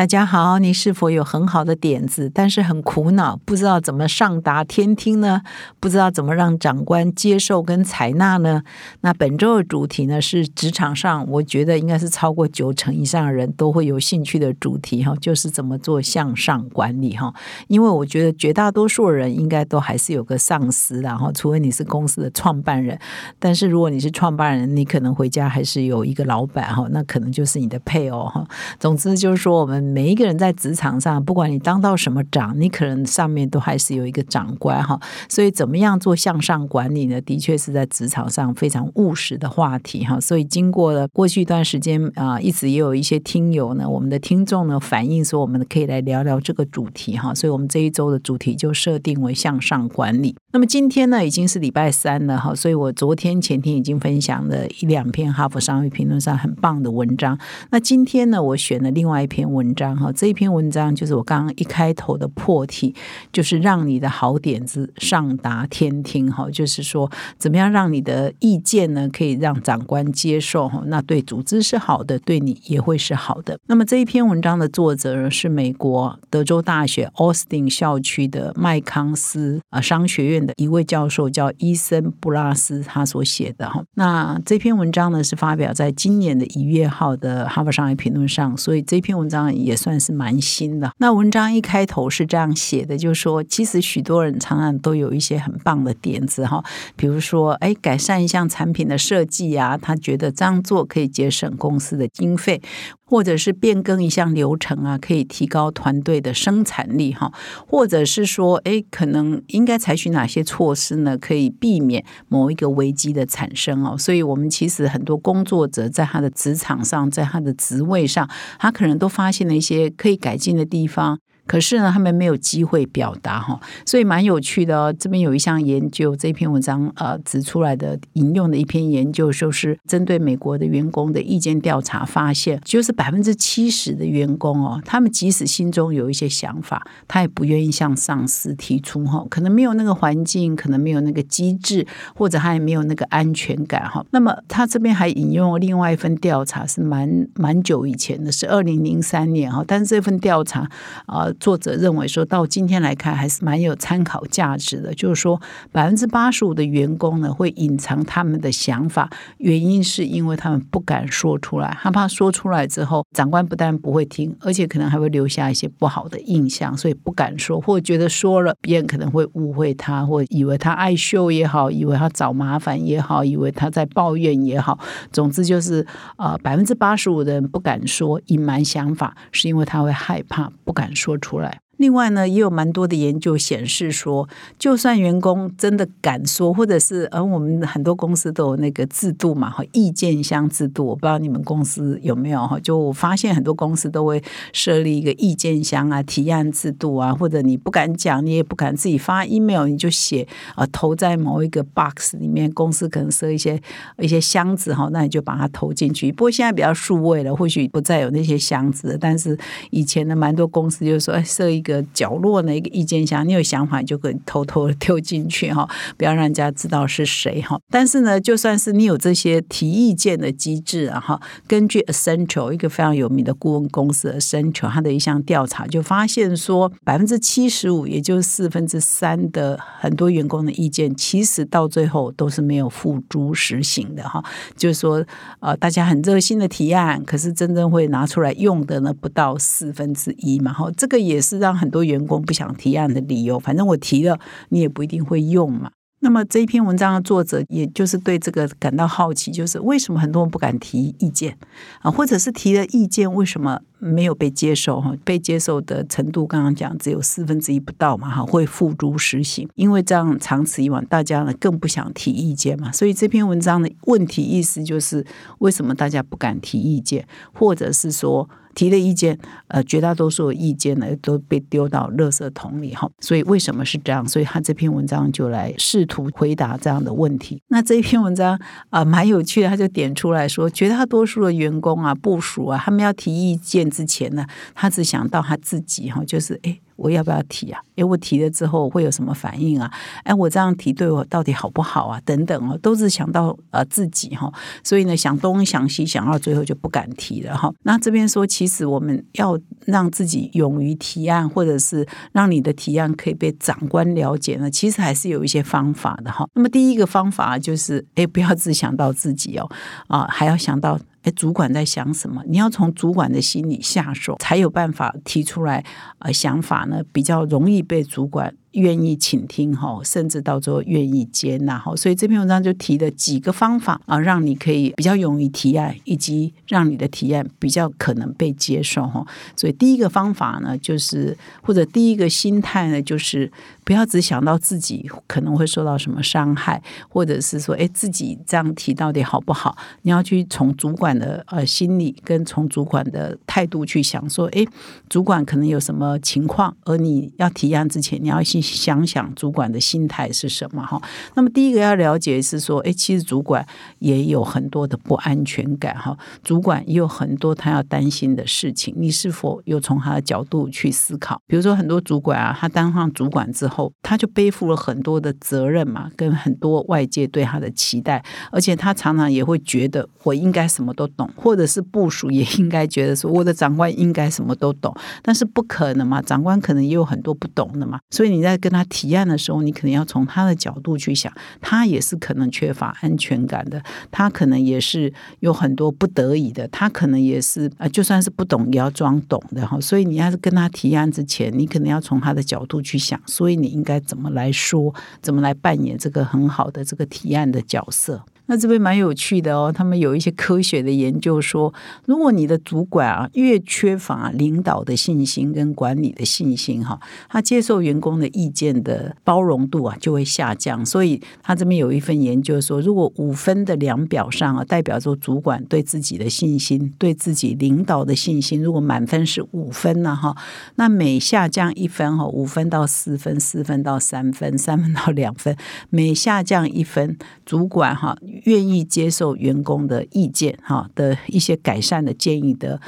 大家好，你是否有很好的点子，但是很苦恼，不知道怎么上达天听呢？不知道怎么让长官接受跟采纳呢？那本周的主题呢是职场上，我觉得应该是超过九成以上的人都会有兴趣的主题哈，就是怎么做向上管理哈。因为我觉得绝大多数人应该都还是有个上司，然后除非你是公司的创办人，但是如果你是创办人，你可能回家还是有一个老板哈，那可能就是你的配偶哈。总之就是说我们。每一个人在职场上，不管你当到什么长，你可能上面都还是有一个长官哈。所以，怎么样做向上管理呢？的确是在职场上非常务实的话题哈。所以，经过了过去一段时间啊，一直也有一些听友呢，我们的听众呢反映说，我们可以来聊聊这个主题哈。所以我们这一周的主题就设定为向上管理。那么今天呢，已经是礼拜三了哈。所以我昨天前天已经分享了一两篇哈佛商业评论上很棒的文章。那今天呢，我选了另外一篇文。章哈，这一篇文章就是我刚刚一开头的破题，就是让你的好点子上达天听哈，就是说怎么样让你的意见呢可以让长官接受哈，那对组织是好的，对你也会是好的。那么这一篇文章的作者是美国德州大学奥斯汀校区的麦康斯啊商学院的一位教授，叫伊森布拉斯，他所写的哈。那这篇文章呢是发表在今年的一月号的《哈佛商业评论》上，所以这篇文章。也算是蛮新的。那文章一开头是这样写的，就是说，其实许多人常常都有一些很棒的点子哈，比如说，哎，改善一项产品的设计啊，他觉得这样做可以节省公司的经费，或者是变更一项流程啊，可以提高团队的生产力哈，或者是说，哎，可能应该采取哪些措施呢，可以避免某一个危机的产生哦。所以，我们其实很多工作者在他的职场上，在他的职位上，他可能都发现了。一些可以改进的地方。可是呢，他们没有机会表达哈，所以蛮有趣的哦。这边有一项研究，这篇文章呃指出来的引用的一篇研究，就是针对美国的员工的意见调查，发现就是百分之七十的员工哦，他们即使心中有一些想法，他也不愿意向上司提出哈，可能没有那个环境，可能没有那个机制，或者他也没有那个安全感哈。那么他这边还引用另外一份调查，是蛮蛮久以前的，是二零零三年哈，但是这份调查啊。作者认为，说到今天来看，还是蛮有参考价值的。就是说，百分之八十五的员工呢，会隐藏他们的想法，原因是因为他们不敢说出来，害怕说出来之后，长官不但不会听，而且可能还会留下一些不好的印象，所以不敢说，或觉得说了，别人可能会误会他，或以为他爱秀也好，以为他找麻烦也好，以为他在抱怨也好，总之就是，呃，百分之八十五的人不敢说，隐瞒想法，是因为他会害怕，不敢说出。出来。另外呢，也有蛮多的研究显示说，就算员工真的敢说，或者是而我们很多公司都有那个制度嘛，哈，意见箱制度，我不知道你们公司有没有哈。就我发现很多公司都会设立一个意见箱啊、提案制度啊，或者你不敢讲，你也不敢自己发 email，你就写啊投在某一个 box 里面，公司可能设一些一些箱子哈，那你就把它投进去。不过现在比较数位了，或许不再有那些箱子，但是以前的蛮多公司就是说，哎，设一个。个角落的一个意见箱，你有想法就可以偷偷丢进去哈，不要让人家知道是谁哈。但是呢，就算是你有这些提意见的机制啊哈，根据 Essential 一个非常有名的顾问公司 Essential，它的一项调查就发现说，百分之七十五，也就是四分之三的很多员工的意见，其实到最后都是没有付诸实行的哈。就是说，呃，大家很热心的提案，可是真正会拿出来用的呢，不到四分之一嘛哈。这个也是让很多员工不想提案的理由，反正我提了，你也不一定会用嘛。那么这一篇文章的作者，也就是对这个感到好奇，就是为什么很多人不敢提意见啊，或者是提了意见，为什么没有被接受？哈，被接受的程度，刚刚讲只有四分之一不到嘛，哈，会付诸实行。因为这样长此以往，大家呢更不想提意见嘛。所以这篇文章的问题意思就是，为什么大家不敢提意见，或者是说？提的意见，呃，绝大多数意见呢都被丢到垃圾桶里哈。所以为什么是这样？所以他这篇文章就来试图回答这样的问题。那这篇文章啊，蛮有趣的，他就点出来说，绝大多数的员工啊、部署啊，他们要提意见之前呢，他只想到他自己哈，就是哎。我要不要提啊？哎，我提了之后会有什么反应啊？哎，我这样提对我到底好不好啊？等等哦，都是想到呃自己哈，所以呢想东想西，想到最后就不敢提了哈。那这边说，其实我们要让自己勇于提案，或者是让你的提案可以被长官了解呢，其实还是有一些方法的哈。那么第一个方法就是，哎，不要只想到自己哦，啊，还要想到。哎，主管在想什么？你要从主管的心里下手，才有办法提出来。呃，想法呢比较容易被主管。愿意倾听哈，甚至到最后愿意接纳哈，所以这篇文章就提了几个方法啊，让你可以比较勇于提案，以及让你的提案比较可能被接受哈。所以第一个方法呢，就是或者第一个心态呢，就是不要只想到自己可能会受到什么伤害，或者是说，哎，自己这样提到底好不好？你要去从主管的呃心理跟从主管的态度去想，说，哎，主管可能有什么情况，而你要提案之前，你要先。想想主管的心态是什么哈？那么第一个要了解是说，哎，其实主管也有很多的不安全感哈，主管也有很多他要担心的事情。你是否有从他的角度去思考？比如说，很多主管啊，他当上主管之后，他就背负了很多的责任嘛，跟很多外界对他的期待，而且他常常也会觉得我应该什么都懂，或者是部署也应该觉得说我的长官应该什么都懂，但是不可能嘛，长官可能也有很多不懂的嘛，所以你在。在跟他提案的时候，你可能要从他的角度去想，他也是可能缺乏安全感的，他可能也是有很多不得已的，他可能也是啊，就算是不懂也要装懂的哈。所以你要是跟他提案之前，你可能要从他的角度去想，所以你应该怎么来说，怎么来扮演这个很好的这个提案的角色。那这边蛮有趣的哦，他们有一些科学的研究说，如果你的主管啊越缺乏领导的信心跟管理的信心哈，他接受员工的意见的包容度啊就会下降。所以他这边有一份研究说，如果五分的量表上啊代表说主管对自己的信心、对自己领导的信心，如果满分是五分呢哈，那每下降一分哈，五分到四分，四分到三分，三分到两分，每下降一分，主管哈。愿意接受员工的意见，哈的一些改善的建议的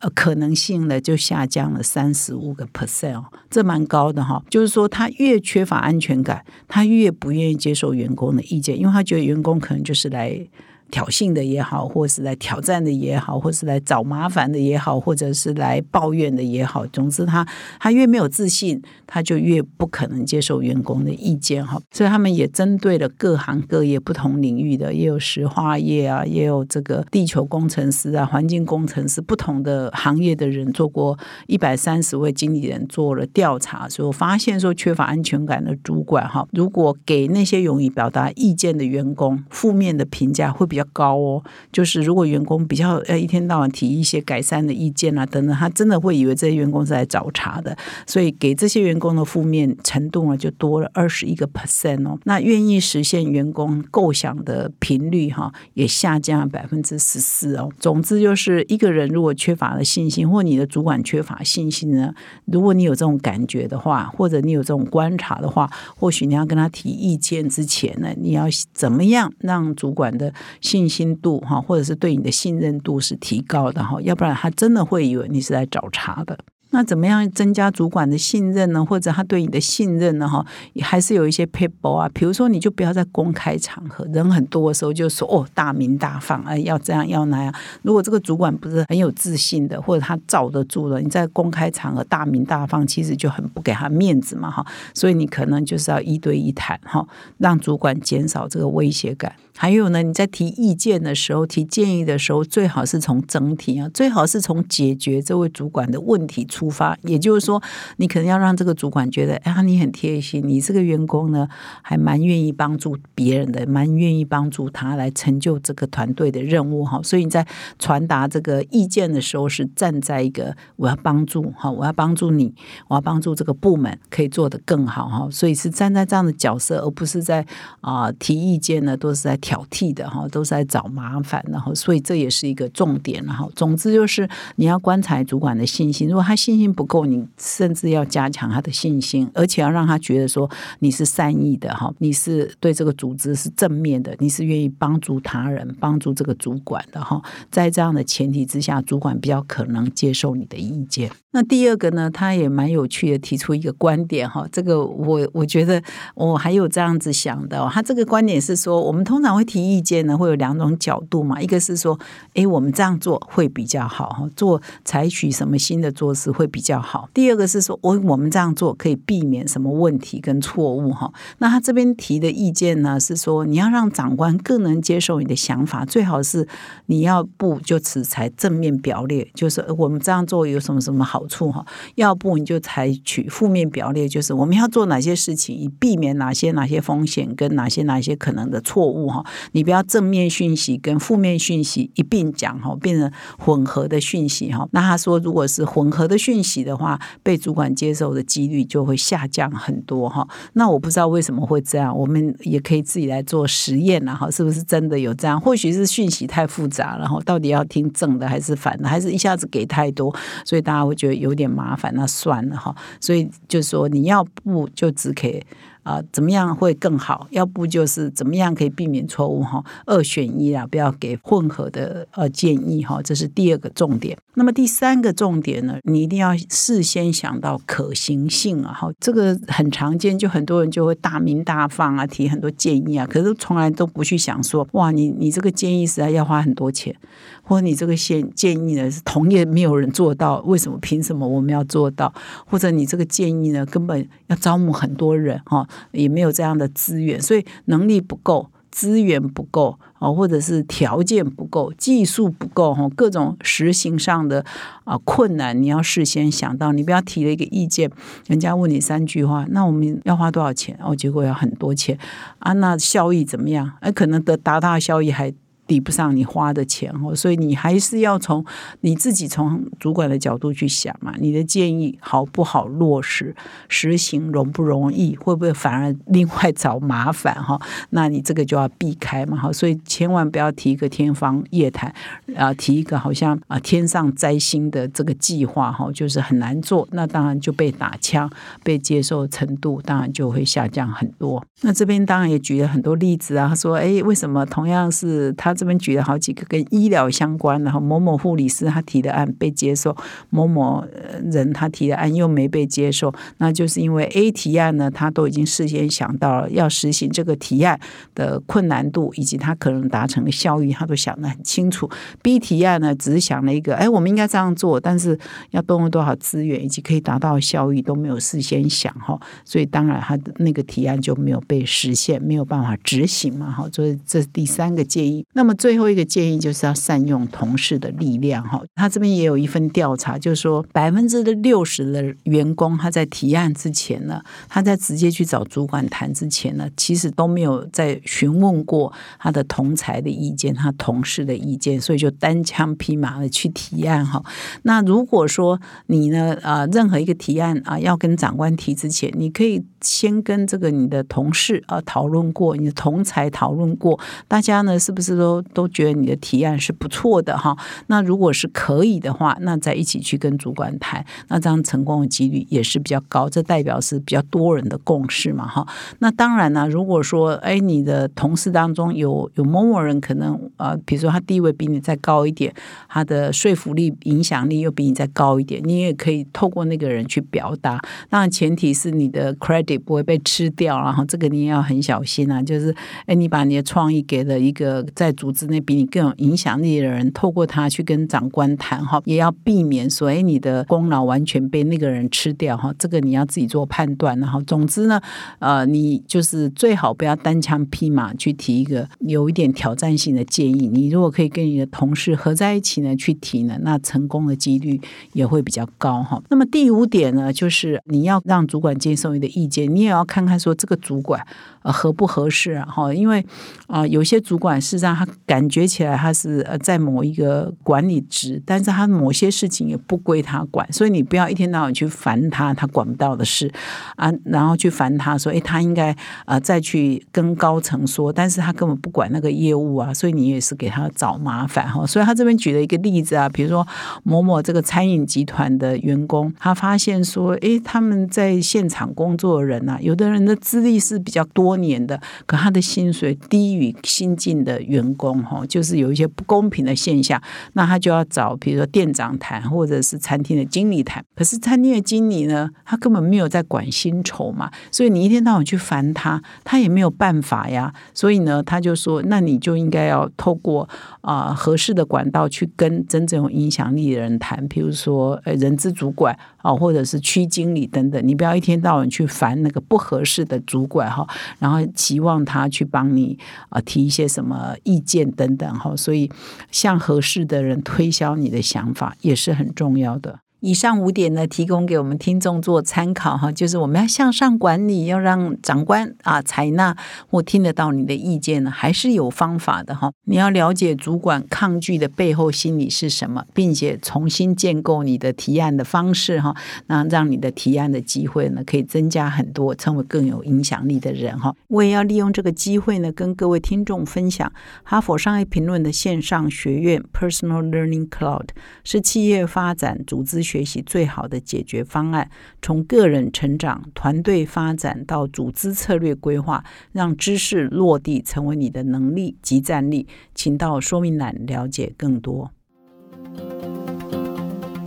呃可能性呢，就下降了三十五个 percent，这蛮高的哈。就是说，他越缺乏安全感，他越不愿意接受员工的意见，因为他觉得员工可能就是来。挑衅的也好，或是来挑战的也好，或是来找麻烦的也好，或者是来抱怨的也好，总之他他越没有自信，他就越不可能接受员工的意见哈。所以他们也针对了各行各业不同领域的，也有石化业啊，也有这个地球工程师啊、环境工程师不同的行业的人，做过一百三十位经理人做了调查，所以我发现说缺乏安全感的主管哈，如果给那些勇于表达意见的员工负面的评价会比。比较高哦，就是如果员工比较呃一天到晚提一些改善的意见啊等等，他真的会以为这些员工是来找茬的，所以给这些员工的负面程度呢就多了二十一个 percent 哦。那愿意实现员工构想的频率哈也下降了百分之十四哦。总之就是一个人如果缺乏了信心，或你的主管缺乏信心呢，如果你有这种感觉的话，或者你有这种观察的话，或许你要跟他提意见之前呢，你要怎么样让主管的。信心度哈，或者是对你的信任度是提高的哈，要不然他真的会以为你是来找茬的。那怎么样增加主管的信任呢？或者他对你的信任呢？哈，还是有一些 people 啊，比如说你就不要在公开场合人很多的时候就说哦大名大放，哎要这样要那样。如果这个主管不是很有自信的，或者他罩得住了，你在公开场合大名大放，其实就很不给他面子嘛哈。所以你可能就是要一对一谈哈，让主管减少这个威胁感。还有呢，你在提意见的时候、提建议的时候，最好是从整体啊，最好是从解决这位主管的问题。出发。也就是说，你可能要让这个主管觉得，哎呀，你很贴心，你这个员工呢，还蛮愿意帮助别人的，蛮愿意帮助他来成就这个团队的任务哈。所以你在传达这个意见的时候，是站在一个我要帮助哈，我要帮助你，我要帮助这个部门可以做得更好哈。所以是站在这样的角色，而不是在啊提意见呢，都是在挑剔的哈，都是在找麻烦，然后所以这也是一个重点然后总之就是你要观察主管的信心，如果他信心不够，你甚至要加强他的信心，而且要让他觉得说你是善意的哈，你是对这个组织是正面的，你是愿意帮助他人、帮助这个主管的哈。在这样的前提之下，主管比较可能接受你的意见。那第二个呢，他也蛮有趣的，提出一个观点哈。这个我我觉得我还有这样子想的，他这个观点是说，我们通常会提意见呢，会有两种角度嘛。一个是说，哎，我们这样做会比较好哈，做采取什么新的做事会比较好。第二个是说，我我们这样做可以避免什么问题跟错误哈。那他这边提的意见呢，是说你要让长官更能接受你的想法，最好是你要不就此才正面表列，就是我们这样做有什么什么好。处哈，要不你就采取负面表列，就是我们要做哪些事情，以避免哪些哪些风险跟哪些哪些可能的错误哈。你不要正面讯息跟负面讯息一并讲哈，变成混合的讯息哈。那他说，如果是混合的讯讯息的话，被主管接受的几率就会下降很多哈。那我不知道为什么会这样，我们也可以自己来做实验然后是不是真的有这样？或许是讯息太复杂，然后到底要听正的还是反的，还是一下子给太多，所以大家会觉得。有点麻烦，那算了哈。所以就说你要不就只给啊，怎么样会更好？要不就是怎么样可以避免错误哈？二选一啊，不要给混合的呃建议哈。这是第二个重点。那么第三个重点呢，你一定要事先想到可行性啊。哈，这个很常见，就很多人就会大名大放啊，提很多建议啊，可是从来都不去想说，哇，你你这个建议实在要花很多钱，或者你这个建建议呢是同业没有人做到，为什么？凭什么我们要做到？或者你这个建议呢，根本要招募很多人哈。也没有这样的资源，所以能力不够，资源不够啊，或者是条件不够，技术不够哈，各种实行上的啊困难，你要事先想到，你不要提了一个意见，人家问你三句话，那我们要花多少钱？哦，结果要很多钱啊，那效益怎么样？哎，可能得达到效益还。抵不上你花的钱哦，所以你还是要从你自己从主管的角度去想嘛，你的建议好不好落实，实行容不容易，会不会反而另外找麻烦哈？那你这个就要避开嘛哈，所以千万不要提一个天方夜谭啊，提一个好像啊天上摘星的这个计划哈，就是很难做，那当然就被打枪，被接受程度当然就会下降很多。那这边当然也举了很多例子啊，他说哎，为什么同样是他。这边举了好几个跟医疗相关，然后某某护理师他提的案被接受，某某人他提的案又没被接受，那就是因为 A 提案呢，他都已经事先想到了要实行这个提案的困难度以及他可能达成的效益，他都想得很清楚。B 提案呢，只是想了一个，哎，我们应该这样做，但是要动用多少资源以及可以达到效益都没有事先想哈，所以当然他的那个提案就没有被实现，没有办法执行嘛哈，所以这是第三个建议。那么那么最后一个建议就是要善用同事的力量哈。他这边也有一份调查，就是说百分之的六十的员工他在提案之前呢，他在直接去找主管谈之前呢，其实都没有在询问过他的同才的意见、他同事的意见，所以就单枪匹马的去提案哈。那如果说你呢啊，任何一个提案啊要跟长官提之前，你可以先跟这个你的同事啊讨论过，你的同才讨论过，大家呢是不是都？都觉得你的提案是不错的哈，那如果是可以的话，那再一起去跟主管谈，那这样成功的几率也是比较高。这代表是比较多人的共识嘛哈。那当然呢，如果说哎，你的同事当中有有某某人可能呃，比如说他地位比你再高一点，他的说服力、影响力又比你再高一点，你也可以透过那个人去表达。当然前提是你的 credit 不会被吃掉，然后这个你也要很小心啊。就是哎，你把你的创意给了一个在主组织内比你更有影响力的人，透过他去跟长官谈哈，也要避免说哎你的功劳完全被那个人吃掉哈，这个你要自己做判断。然后总之呢，呃，你就是最好不要单枪匹马去提一个有一点挑战性的建议。你如果可以跟你的同事合在一起呢去提呢，那成功的几率也会比较高哈。那么第五点呢，就是你要让主管接受你的意见，你也要看看说这个主管。呃，合不合适？哈，因为啊，有些主管事实上他感觉起来他是呃在某一个管理职，但是他某些事情也不归他管，所以你不要一天到晚去烦他，他管不到的事啊，然后去烦他说，哎，他应该呃再去跟高层说，但是他根本不管那个业务啊，所以你也是给他找麻烦哈。所以他这边举了一个例子啊，比如说某某这个餐饮集团的员工，他发现说，哎，他们在现场工作的人啊，有的人的资历是比较。多年的，可他的薪水低于新进的员工，工哈，就是有一些不公平的现象，那他就要找，比如说店长谈，或者是餐厅的经理谈。可是餐厅的经理呢，他根本没有在管薪酬嘛，所以你一天到晚去烦他，他也没有办法呀。所以呢，他就说，那你就应该要透过啊合适的管道去跟真正有影响力的人谈，比如说呃人资主管啊，或者是区经理等等，你不要一天到晚去烦那个不合适的主管哈。然后期望他去帮你啊提一些什么意见等等哈，所以向合适的人推销你的想法也是很重要的。以上五点呢，提供给我们听众做参考哈，就是我们要向上管理，要让长官啊采纳或听得到你的意见呢，还是有方法的哈。你要了解主管抗拒的背后心理是什么，并且重新建构你的提案的方式哈，那让你的提案的机会呢，可以增加很多，成为更有影响力的人哈。我也要利用这个机会呢，跟各位听众分享哈佛商业评论的线上学院 Personal Learning Cloud 是企业发展组织。学习最好的解决方案，从个人成长、团队发展到组织策略规划，让知识落地成为你的能力及战力。请到说明栏了解更多。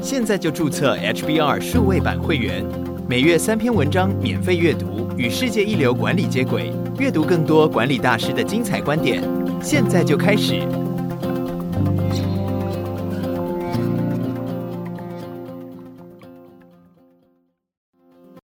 现在就注册 HBR 数位版会员，每月三篇文章免费阅读，与世界一流管理接轨，阅读更多管理大师的精彩观点。现在就开始。